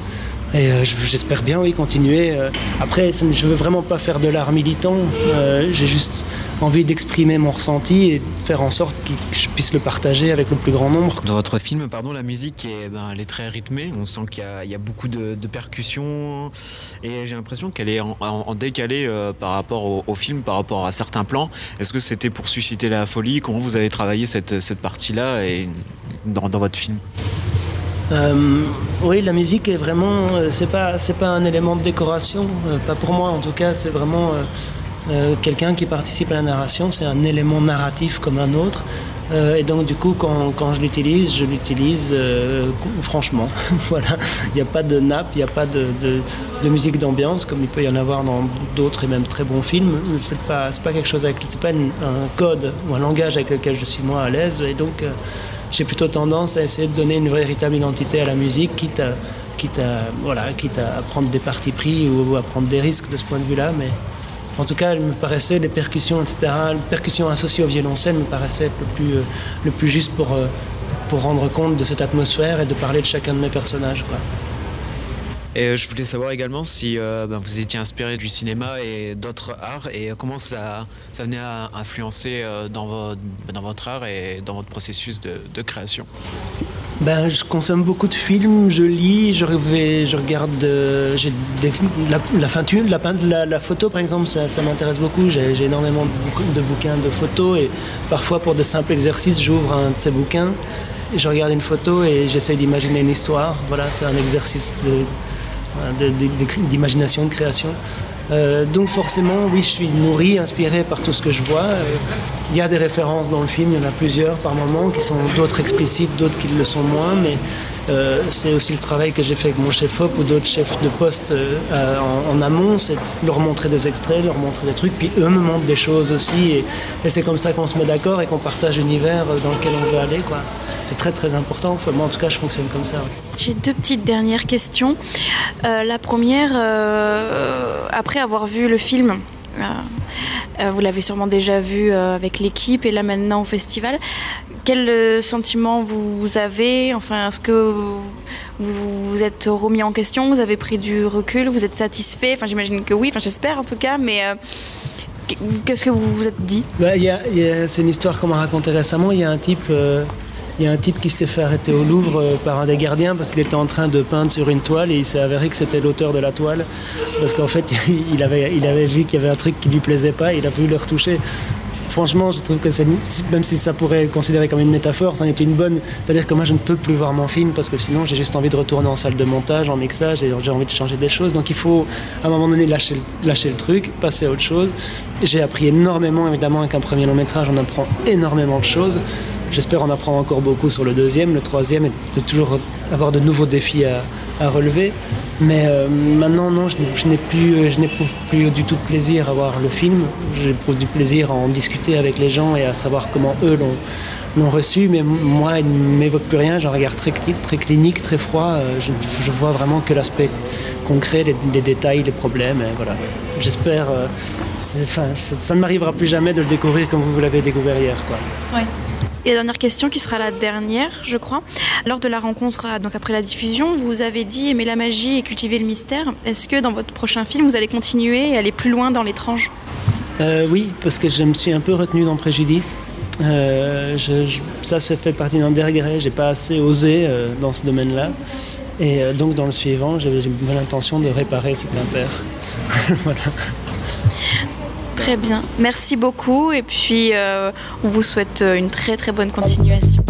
Et euh, je- j'espère bien, oui, continuer. Euh, Après, ça ne- je veux vraiment pas faire de l'art militant. Euh, J'ai juste envie d'exprimer mon ressenti et faire en sorte que je puisse le partager avec le plus grand nombre. Dans votre film, pardon, la musique est, ben, très rythmée. On sent qu'il y a, beaucoup de, de percussions et j'ai l'impression qu'elle est en, décalé par rapport au, film, par rapport à certains plans. Est-ce que c'était pour susciter la folie? Comment vous avez travaillé cette, partie-là dans votre film? Euh, oui, la musique est vraiment, euh, c'est pas, c'est pas un élément de décoration, euh, pas pour moi en tout cas. C'est vraiment quelqu'un qui participe à la narration. C'est un élément narratif comme un autre. Et donc du coup, quand, quand je l'utilise, je l'utilise franchement. *laughs* voilà, il n'y a pas de nappe, il n'y a pas de, de- musique d'ambiance comme il peut y en avoir dans d'autres et même très bons films. C'est pas, pas quelque chose avec, c'est pas un code ou un langage avec lequel je suis moi à l'aise. Et donc j'ai plutôt tendance à essayer de donner une véritable identité à la musique, quitte à, quitte voilà, quitte à prendre des partis pris ou à prendre des risques de ce point de vue-là. Mais en tout cas, il me paraissait, les percussions, etc., les percussions associées au violoncelle me paraissaient le plus, euh, le plus juste pour, euh, pour rendre compte de cette atmosphère et de parler de chacun de mes personnages. Et euh, je voulais savoir également si euh, ben, vous étiez inspiré du cinéma et d'autres arts et comment ça, ça venait à influencer euh, dans, votre, dans votre art et dans votre processus de, création? Ben, je consomme beaucoup de films, je lis, je, regarde euh, la, peinture, la, la, la photo par exemple, ça, m'intéresse beaucoup. J'ai j'ai énormément de, bouquins de photos et parfois pour des simples exercices, j'ouvre un de ces bouquins je regarde une photo et j'essaie d'imaginer une histoire. Voilà, c'est un exercice de- d'imagination, de, création. Euh, donc forcément, oui, je suis nourri, inspiré par tout ce que je vois. Euh, Il y a des références dans le film, il y en a plusieurs par moment, qui sont d'autres explicites, d'autres qui le sont moins, mais euh, c'est aussi le travail que j'ai fait avec mon chef-op ou d'autres chefs de poste en, amont, c'est leur montrer des extraits, leur montrer des trucs, puis eux me montrent des choses aussi, et, et c'est comme ça qu'on se met d'accord et qu'on partage l'univers dans lequel on veut aller. quoi. C'est très très important, Enfin, moi en tout cas je fonctionne comme ça. J'ai deux petites dernières questions. Euh, la première, euh, après avoir vu le film, euh, vous l'avez sûrement déjà vu euh, avec l'équipe et là maintenant au festival, quel sentiment vous avez? Enfin, est-ce que vous vous êtes remis en question? Vous avez pris du recul? Vous êtes satisfait? Enfin, j'imagine que oui. Enfin, j'espère en tout cas. Mais euh, qu'est-ce que vous vous êtes dit? Bah, c'est une histoire qu'on m'a racontée récemment. Il y a un type, euh, il y a un type qui s'était fait arrêter au Louvre euh, par un des gardiens parce qu'il était en train de peindre sur une toile et il s'est avéré que c'était l'auteur de la toile parce qu'en fait *laughs* il avait, vu qu'il y avait un truc qui lui plaisait pas il a voulu le retoucher. Franchement, je trouve que même si ça pourrait être considéré comme une métaphore, ça en est une bonne. C'est-à-dire que moi, je ne peux plus voir mon film parce que sinon, j'ai juste envie de retourner en salle de montage, en mixage, et j'ai envie de changer des choses. Donc, il faut, à un moment donné, lâcher, lâcher le truc, passer à autre chose. J'ai appris énormément, évidemment, avec un premier long métrage, on apprend énormément de choses. J'espère en apprendre encore beaucoup sur le deuxième, le troisième, et de toujours avoir de nouveaux défis à, relever. Mais euh, maintenant, non, je n'ai- plus, euh, n'éprouve plus du tout de plaisir à voir le film. J'éprouve du plaisir à en discuter avec les gens et à savoir comment eux l'ont reçu. Mais moi, il ne m'évoque plus rien. J'ai un regard très, très clinique, très froid. Euh, Je, je vois vraiment que l'aspect concret, les, détails, les problèmes. Voilà. J'espère. enfin, ça, ne m'arrivera plus jamais de le découvrir comme vous, l'avez découvert hier. Quoi. Et la dernière question, qui sera la dernière, je crois. Lors de la rencontre, ah, donc après la diffusion, vous avez dit aimer la magie et cultiver le mystère. Est-ce que dans votre prochain film, vous allez continuer et aller plus loin dans l'étrange? Euh, oui, parce que je me suis un peu retenu dans Préjudice. Euh, ça, ça fait partie d'un des regrets. J'ai pas assez osé euh, dans ce domaine-là. Et euh, donc, dans le suivant, j'ai bonne intention de réparer cet impair. *laughs* voilà. Très bien. Merci beaucoup. Et puis, euh, on vous souhaite euh, une très très bonne continuation.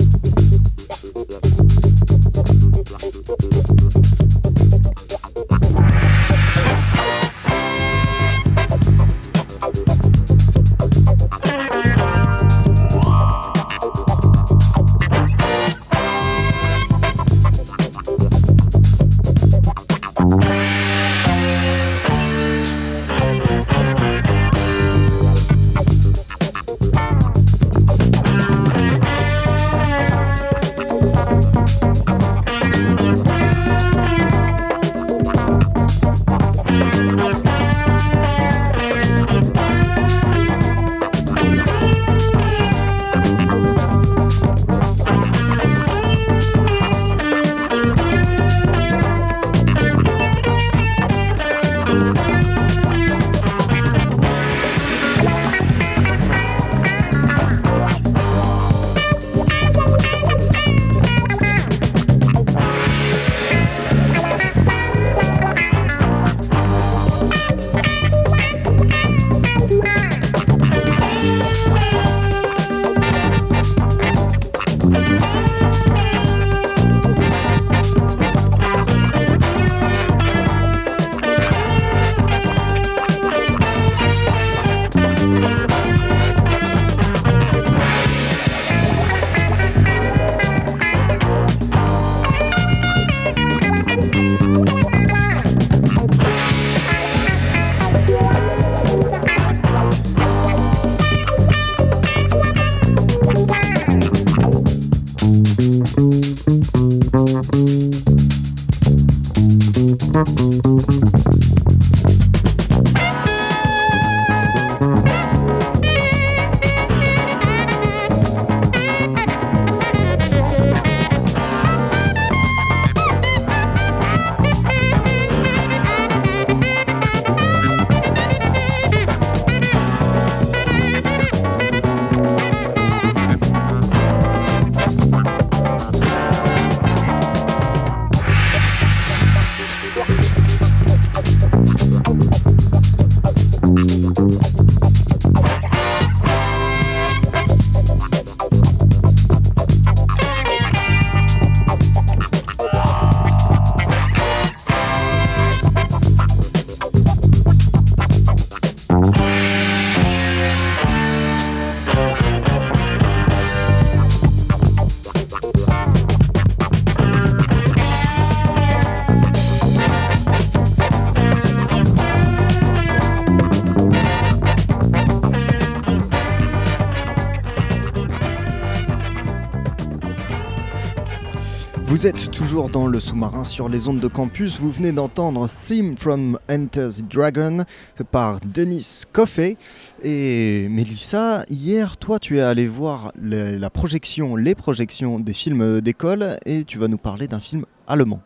Vous êtes toujours dans le sous-marin sur les ondes de campus. Vous venez d'entendre Theme from Enter the Dragon par Denis Coffey. Et Mélissa, hier, toi, tu es allé voir le- la projection, les projections des films d'école et tu vas nous parler d'un film allemand.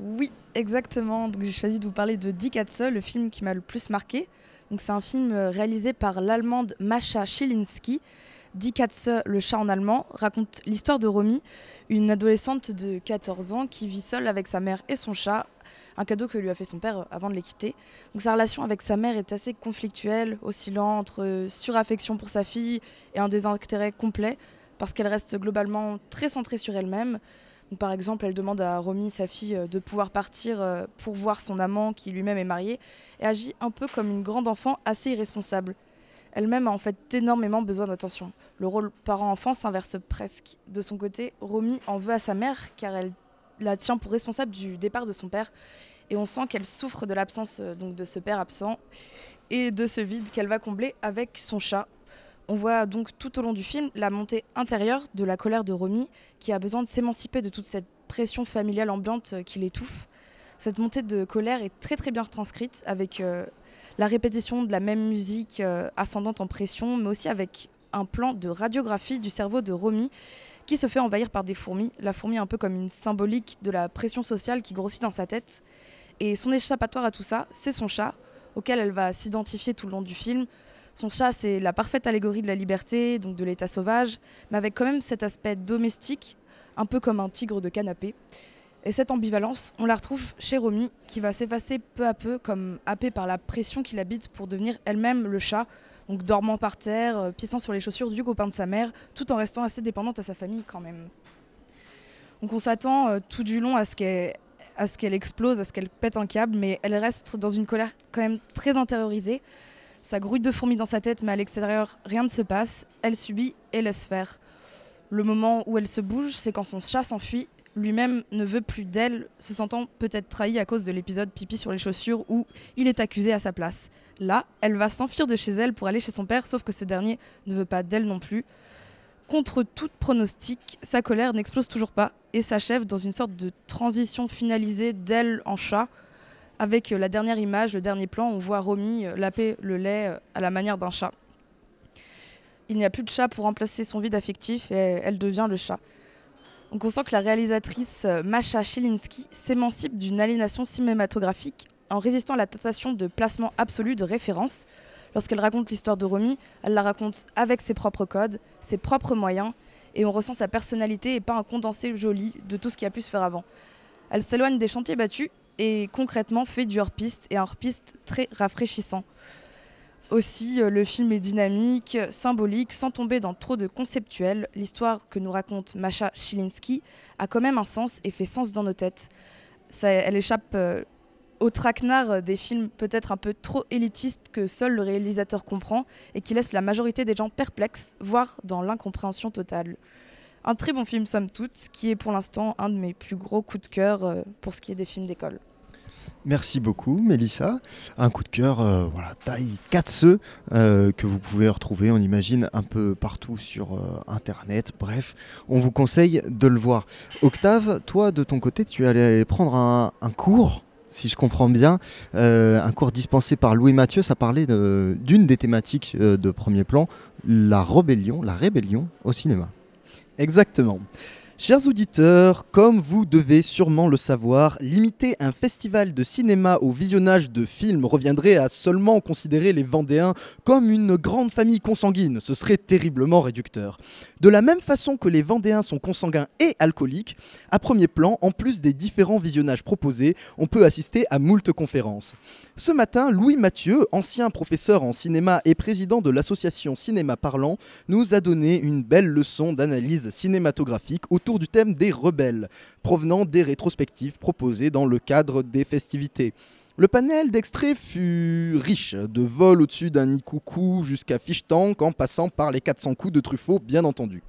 Oui, exactement. Donc j'ai choisi de vous parler de Die Katze, le film qui m'a le plus marqué. Donc c'est un film euh, réalisé par l'allemande Mascha Schilinski. Die Katze, le chat en allemand, raconte l'histoire de Romy, une adolescente de 14 ans qui vit seule avec sa mère et son chat, un cadeau que lui a fait son père avant de les quitter. Sa relation avec sa mère est assez conflictuelle, oscillant entre suraffection pour sa fille et un désintérêt complet, parce qu'elle reste globalement très centrée sur elle-même. Par exemple, elle demande à Romy, sa fille, de pouvoir partir euh, pour voir son amant qui lui-même est marié et agit un peu comme une grande enfant assez irresponsable. Elle-même a en fait énormément besoin d'attention. Le rôle parent-enfant s'inverse presque. De son côté, Romy en veut à sa mère car elle la tient pour responsable du départ de son père et on sent qu'elle souffre de l'absence euh, donc de ce père absent et de ce vide qu'elle va combler avec son chat. On voit donc tout au long du film la montée intérieure de la colère de Romy qui a besoin de s'émanciper de toute cette pression familiale ambiante euh, qui l'étouffe. Cette montée de colère est très très bien retranscrite avec euh, la répétition de la même musique euh, ascendante en pression, mais aussi avec un plan de radiographie du cerveau de Romy qui se fait envahir par des fourmis. La fourmi un peu comme une symbolique de la pression sociale qui grossit dans sa tête. Et son échappatoire à tout ça, c'est son chat, auquel elle va s'identifier tout le long du film. Son chat, c'est la parfaite allégorie de la liberté, donc de l'état sauvage, mais avec quand même cet aspect domestique, un peu comme un tigre de canapé. Et cette ambivalence, on la retrouve chez Romy, qui va s'effacer peu à peu, comme happée par la pression qui l'habite pour devenir elle-même le chat, donc dormant par terre, euh, pissant sur les chaussures du copain de sa mère, tout en restant assez dépendante à sa famille quand même. Donc on s'attend euh, tout du long à ce qu'elle explose, à ce qu'elle pète un câble, mais elle reste dans une colère quand même très intériorisée. Ça grouille de fourmis dans sa tête, mais à l'extérieur, rien ne se passe. Elle subit et laisse faire. Le moment où elle se bouge, c'est quand son chat s'enfuit. Lui-même ne veut plus d'elle, se sentant peut-être trahi à cause de l'épisode pipi sur les chaussures où il est accusé à sa place. Là, elle va s'enfuir de chez elle pour aller chez son père, sauf que ce dernier ne veut pas d'elle non plus. Contre toute pronostic, sa colère n'explose toujours pas et s'achève dans une sorte de transition finalisée d'elle en chat, avec la dernière image, le dernier plan, on voit Romy euh, laper le lait euh, à la manière d'un chat. Il n'y a plus de chat pour remplacer son vide affectif et elle devient le chat. On sent que la réalisatrice euh, Masha Schilinski s'émancipe d'une aliénation cinématographique en résistant à la tentation de placement absolu de référence. Lorsqu'elle raconte l'histoire de Romy, elle la raconte avec ses propres codes, ses propres moyens, et on ressent sa personnalité et pas un condensé joli de tout ce qui a pu se faire avant. Elle s'éloigne des chantiers battus et concrètement fait du hors-piste et un hors-piste très rafraîchissant. Aussi, euh, le film est dynamique, symbolique, sans tomber dans trop de conceptuel. L'histoire que nous raconte Masha Schilinski a quand même un sens et fait sens dans nos têtes. Elle échappe euh, au traquenard des films peut-être un peu trop élitistes que seul le réalisateur comprend et qui laisse la majorité des gens perplexes, voire dans l'incompréhension totale. Un très bon film somme toute, qui est pour l'instant un de mes plus gros coups de cœur euh, pour ce qui est des films d'école. Merci beaucoup, Mélissa. Un coup de cœur, euh, voilà, taille 4 euh, que vous pouvez retrouver, on imagine, un peu partout sur euh, Internet. Bref, on vous conseille de le voir. Octave, toi, de ton côté, tu allais prendre un, cours, si je comprends bien, euh, un cours dispensé par Louis Mathieu. Ça parlait d'une des thématiques de premier plan, la rébellion, la rébellion au cinéma. Exactement. Chers auditeurs, comme vous devez sûrement le savoir, limiter un festival de cinéma au visionnage de films reviendrait à seulement considérer les Vendéens comme une grande famille consanguine. Ce serait terriblement réducteur. De la même façon que les Vendéens sont consanguins et alcooliques, à premier plan, en plus des différents visionnages proposés, on peut assister à moult conférences. Ce matin, Louis Mathieu, ancien professeur en cinéma et président de l'association Cinéma Parlant, nous a donné une belle leçon d'analyse cinématographique autour du thème des rebelles, provenant des rétrospectives proposées dans le cadre des festivités. Le panel d'extraits fut riche, de vol au-dessus d'un coucou jusqu'à fish tank en passant par les 400 coups de Truffaut, bien entendu.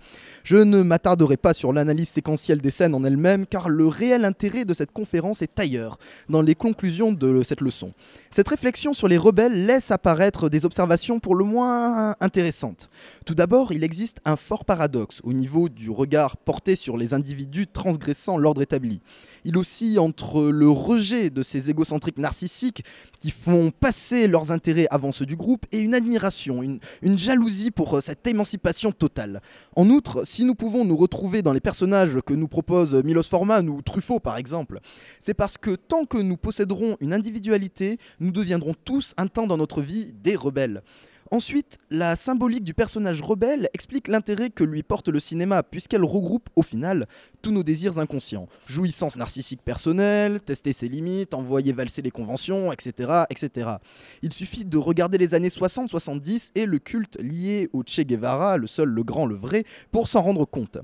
Je ne m'attarderai pas sur l'analyse séquentielle des scènes en elles-mêmes, car le réel intérêt de cette conférence est ailleurs, dans les conclusions de cette leçon. Cette réflexion sur les rebelles laisse apparaître des observations pour le moins intéressantes. Tout d'abord, il existe un fort paradoxe au niveau du regard porté sur les individus transgressant l'ordre établi. Il oscille entre le rejet de ces égocentriques narcissiques qui font passer leurs intérêts avant ceux du groupe et une admiration, une, jalousie pour euh, cette émancipation totale. En outre, si nous pouvons nous retrouver dans les personnages que nous propose Milos Forman ou Truffaut par exemple, c'est parce que tant que nous posséderons une individualité, nous deviendrons tous un temps dans notre vie des rebelles. Ensuite, la symbolique du personnage rebelle explique l'intérêt que lui porte le cinéma, puisqu'elle regroupe au final tous nos désirs inconscients. Jouissance narcissique personnelle, tester ses limites, envoyer valser les conventions, etc. etc. Il suffit de regarder les années 60-70 et le culte lié au Che Guevara, le seul, le grand, le vrai, pour s'en rendre compte.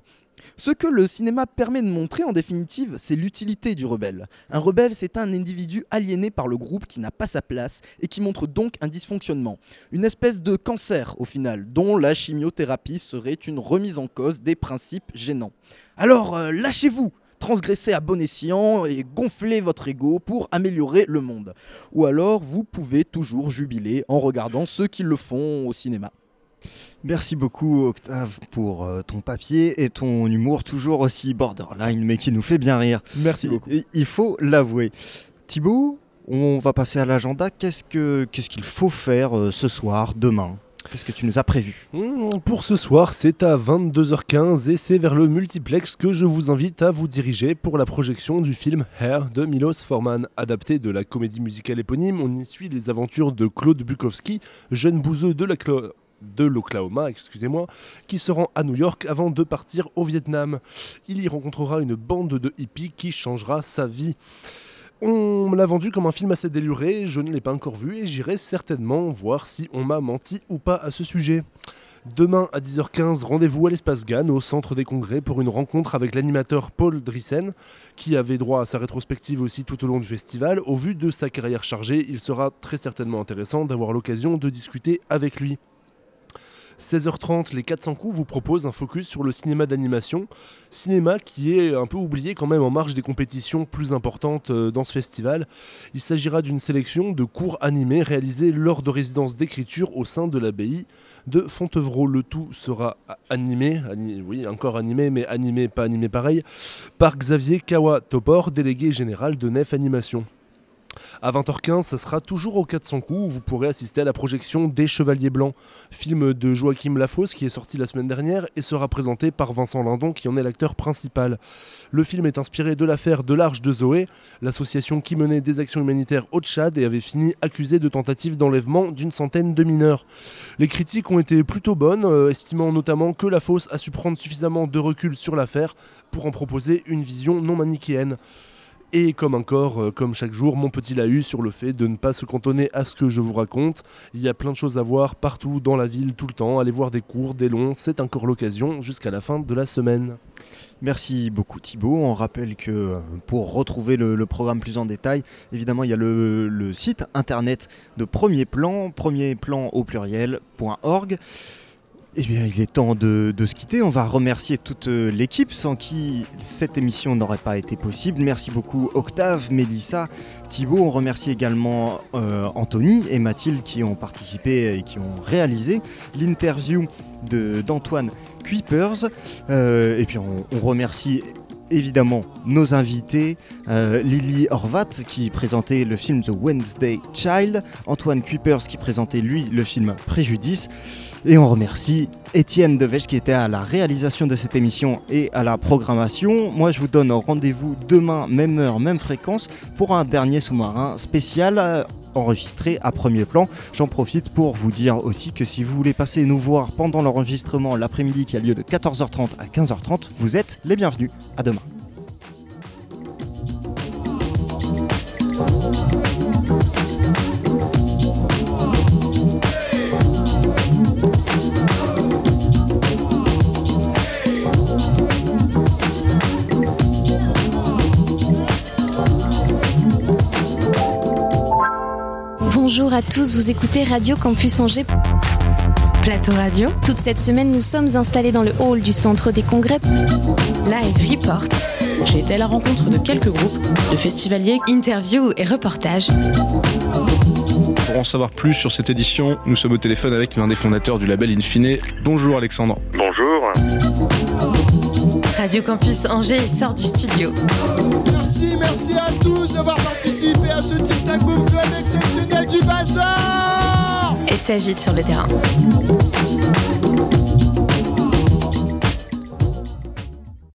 Ce que le cinéma permet de montrer en définitive, c'est l'utilité du rebelle. Un rebelle, c'est un individu aliéné par le groupe qui n'a pas sa place et qui montre donc un dysfonctionnement. Une espèce de cancer au final, dont la chimiothérapie serait une remise en cause des principes gênants. Alors euh, lâchez-vous transgressez à bon escient et gonflez votre ego pour améliorer le monde. Ou alors vous pouvez toujours jubiler en regardant ceux qui le font au cinéma. Merci beaucoup Octave pour euh, ton papier et ton humour toujours aussi borderline mais qui nous fait bien rire. Merci beaucoup. il faut l'avouer. Thibaut, on va passer à l'agenda. Qu'est-ce qu'il faut faire euh, ce soir, demain? Qu'est-ce que tu nous as prévu? Mmh, Pour ce soir, c'est à 22h15 et c'est vers le multiplex que je vous invite à vous diriger pour la projection du film Hair de Milos Forman. Adapté de la comédie musicale éponyme, on y suit les aventures de Claude Bukowski, jeune bouseux de la, de l'Oklahoma, excusez-moi, qui se rend à New York avant de partir au Vietnam. Il y rencontrera une bande de hippies qui changera sa vie. On me l'a vendu comme un film assez déluré, je ne l'ai pas encore vu et j'irai certainement voir si on m'a menti ou pas à ce sujet. Demain à 10h15, rendez-vous à l'espace Gann au centre des congrès pour une rencontre avec l'animateur Paul Drissen, qui avait droit à sa rétrospective aussi tout au long du festival. Au vu de sa carrière chargée, il sera très certainement intéressant d'avoir l'occasion de discuter avec lui. 16h30, les 400 coups vous proposent un focus sur le cinéma d'animation. Cinéma qui est un peu oublié quand même en marge des compétitions plus importantes euh, dans ce festival. Il s'agira d'une sélection de cours animés réalisés lors de résidences d'écriture au sein de l'abbaye de Fontevraud. Le tout sera animé, oui, encore animé, mais animé, pas animé pareil, par Xavier Kawa-Topor, délégué général de Nef Animation. À 20h15, ça sera toujours au 400 coups où vous pourrez assister à la projection des Chevaliers Blancs, film de Joachim Lafosse qui est sorti la semaine dernière et sera présenté par Vincent Lindon qui en est l'acteur principal. Le film est inspiré de l'affaire de l'Arche de Zoé, l'association qui menait des actions humanitaires au Tchad et avait fini accusée de tentative d'enlèvement d'une centaine de mineurs. Les critiques ont été plutôt bonnes, euh, estimant notamment que Lafosse a su prendre suffisamment de recul sur l'affaire pour en proposer une vision non manichéenne. Et comme encore, euh, comme chaque jour, mon petit eu sur le fait de ne pas se cantonner à ce que je vous raconte. Il y a plein de choses à voir partout dans la ville, tout le temps. Aller voir des cours, des longs, c'est encore l'occasion jusqu'à la fin de la semaine. Merci beaucoup Thibaut. On rappelle que euh, pour retrouver le, programme plus en détail, évidemment il y a le, le site internet de Premier Plan, premierplan au pluriel.org. Eh bien, il est temps de, se quitter. On va remercier toute euh, l'équipe sans qui cette émission n'aurait pas été possible. Merci beaucoup Octave, Mélissa, Thibaut. On remercie également euh, Anthony et Mathilde qui ont participé et qui ont réalisé l'interview d'Antoine Kuipers. Euh, et puis on remercie évidemment nos invités, euh, Lily Horvat qui présentait le film The Wednesday Child, Antoine Kuipers qui présentait lui le film Préjudice, et on remercie Étienne Deveche qui était à la réalisation de cette émission et à la programmation. Moi je vous donne rendez-vous demain, même heure, même fréquence, pour un dernier sous-marin spécial euh, enregistré à premier plan. J'en profite pour vous dire aussi que si vous voulez passer nous voir pendant l'enregistrement l'après-midi qui a lieu de 14h30 à 15h30, vous êtes les bienvenus. À demain. À tous, vous écoutez Radio Campus Angers. Plateau Radio. Toute cette semaine, nous sommes installés dans le hall du centre des congrès. Live Report. J'ai été à la rencontre de quelques groupes, de festivaliers, interviews et reportages. Pour en savoir plus sur cette édition, nous sommes au téléphone avec l'un des fondateurs du label Infine. Bonjour Alexandre. Bonjour. Radio Campus Angers sort du studio. Merci, merci à tous d'avoir participé à ce Tic Tac Boom Club exceptionnel du Bazar Et s'agite sur le terrain.